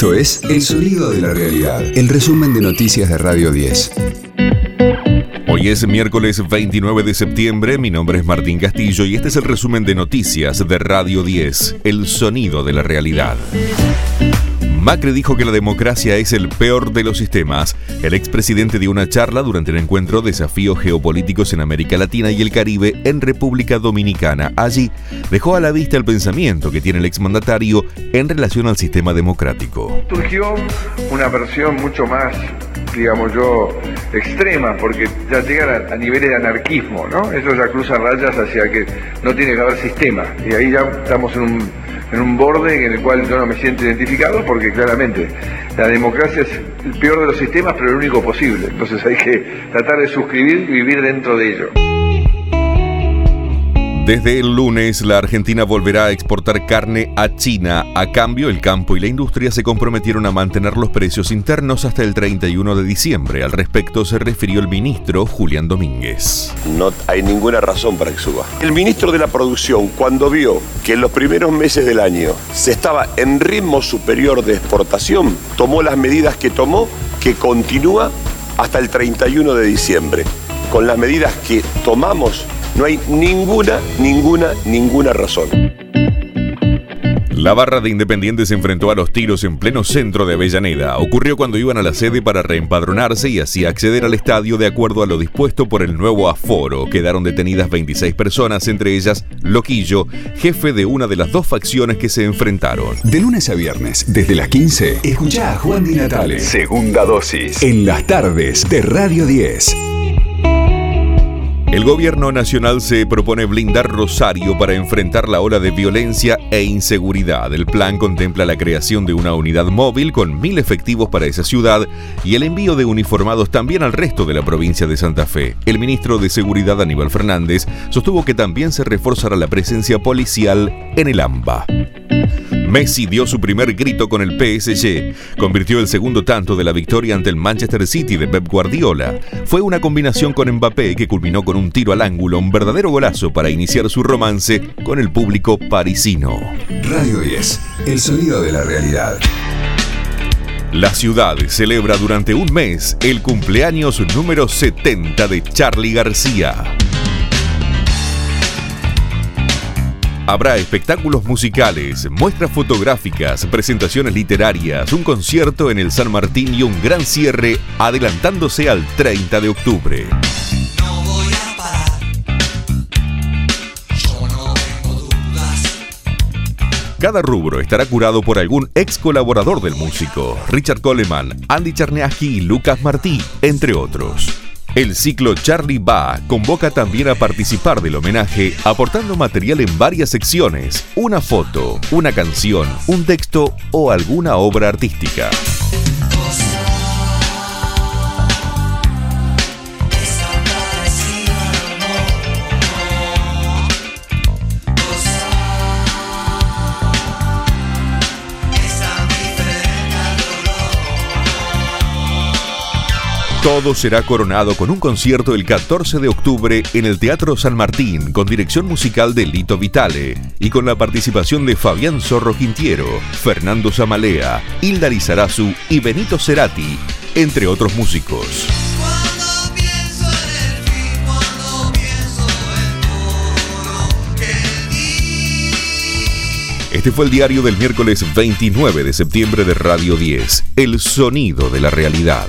Esto es El Sonido de la Realidad, el resumen de noticias de Radio 10. Hoy es miércoles 29 de septiembre, mi nombre es Martín Castillo y este es el resumen de noticias de Radio 10, El Sonido de la Realidad. Macri dijo que la democracia es el peor de los sistemas. El expresidente dio una charla durante el encuentro Desafíos Geopolíticos en América Latina y el Caribe en República Dominicana. Allí dejó a la vista el pensamiento que tiene el exmandatario en relación al sistema democrático. Surgió una versión mucho más digamos yo, extrema, porque ya llegan a, niveles de anarquismo, ¿no? Eso ya cruza rayas hacia que no tiene que haber sistema. Y ahí ya estamos en un en un borde en el cual yo no me siento identificado porque claramente la democracia es el peor de los sistemas pero el único posible. Entonces hay que tratar de suscribir y vivir dentro de ello. Desde el lunes, la Argentina volverá a exportar carne a China. A cambio, el campo y la industria se comprometieron a mantener los precios internos hasta el 31 de diciembre. Al respecto se refirió el ministro Julián Domínguez. No hay ninguna razón para que suba. El ministro de la Producción, cuando vio que en los primeros meses del año se estaba en ritmo superior de exportación, tomó las medidas que tomó, que continúa hasta el 31 de diciembre. Con las medidas que tomamos no hay ninguna, ninguna, ninguna razón. La barra de Independiente se enfrentó a los tiros en pleno centro de Avellaneda. Ocurrió cuando iban a la sede para reempadronarse y así acceder al estadio de acuerdo a lo dispuesto por el nuevo aforo. Quedaron detenidas 26 personas, entre ellas Loquillo, jefe de una de las dos facciones que se enfrentaron. De lunes a viernes, desde las 15, escucha a Juan Di Natale. Segunda dosis. En las tardes de Radio 10. El gobierno nacional se propone blindar Rosario para enfrentar la ola de violencia e inseguridad. El plan contempla la creación de una unidad móvil con mil efectivos para esa ciudad y el envío de uniformados también al resto de la provincia de Santa Fe. El ministro de Seguridad Aníbal Fernández sostuvo que también se reforzará la presencia policial en el AMBA. Messi dio su primer grito con el PSG, convirtió el segundo tanto de la victoria ante el Manchester City de Pep Guardiola. Fue una combinación con Mbappé que culminó con un tiro al ángulo, un verdadero golazo para iniciar su romance con el público parisino. Radio 10, el sonido de la realidad. La ciudad celebra durante un mes el cumpleaños número 70 de Charlie García. Habrá espectáculos musicales, muestras fotográficas, presentaciones literarias, un concierto en el San Martín y un gran cierre adelantándose al 30 de octubre. Cada rubro estará curado por algún ex colaborador del músico, Richard Coleman, Andy Charneaski y Lucas Martí, entre otros. El ciclo Charlie Va convoca también a participar del homenaje aportando material en varias secciones, una foto, una canción, un texto o alguna obra artística. Todo será coronado con un concierto el 14 de octubre en el Teatro San Martín con dirección musical de Lito Vitale y con la participación de Fabián Zorro Quintiero, Fernando Zamalea, Hilda Lizarazu y Benito Cerati, entre otros músicos. Este fue el diario del miércoles 29 de septiembre de Radio 10, El Sonido de la Realidad.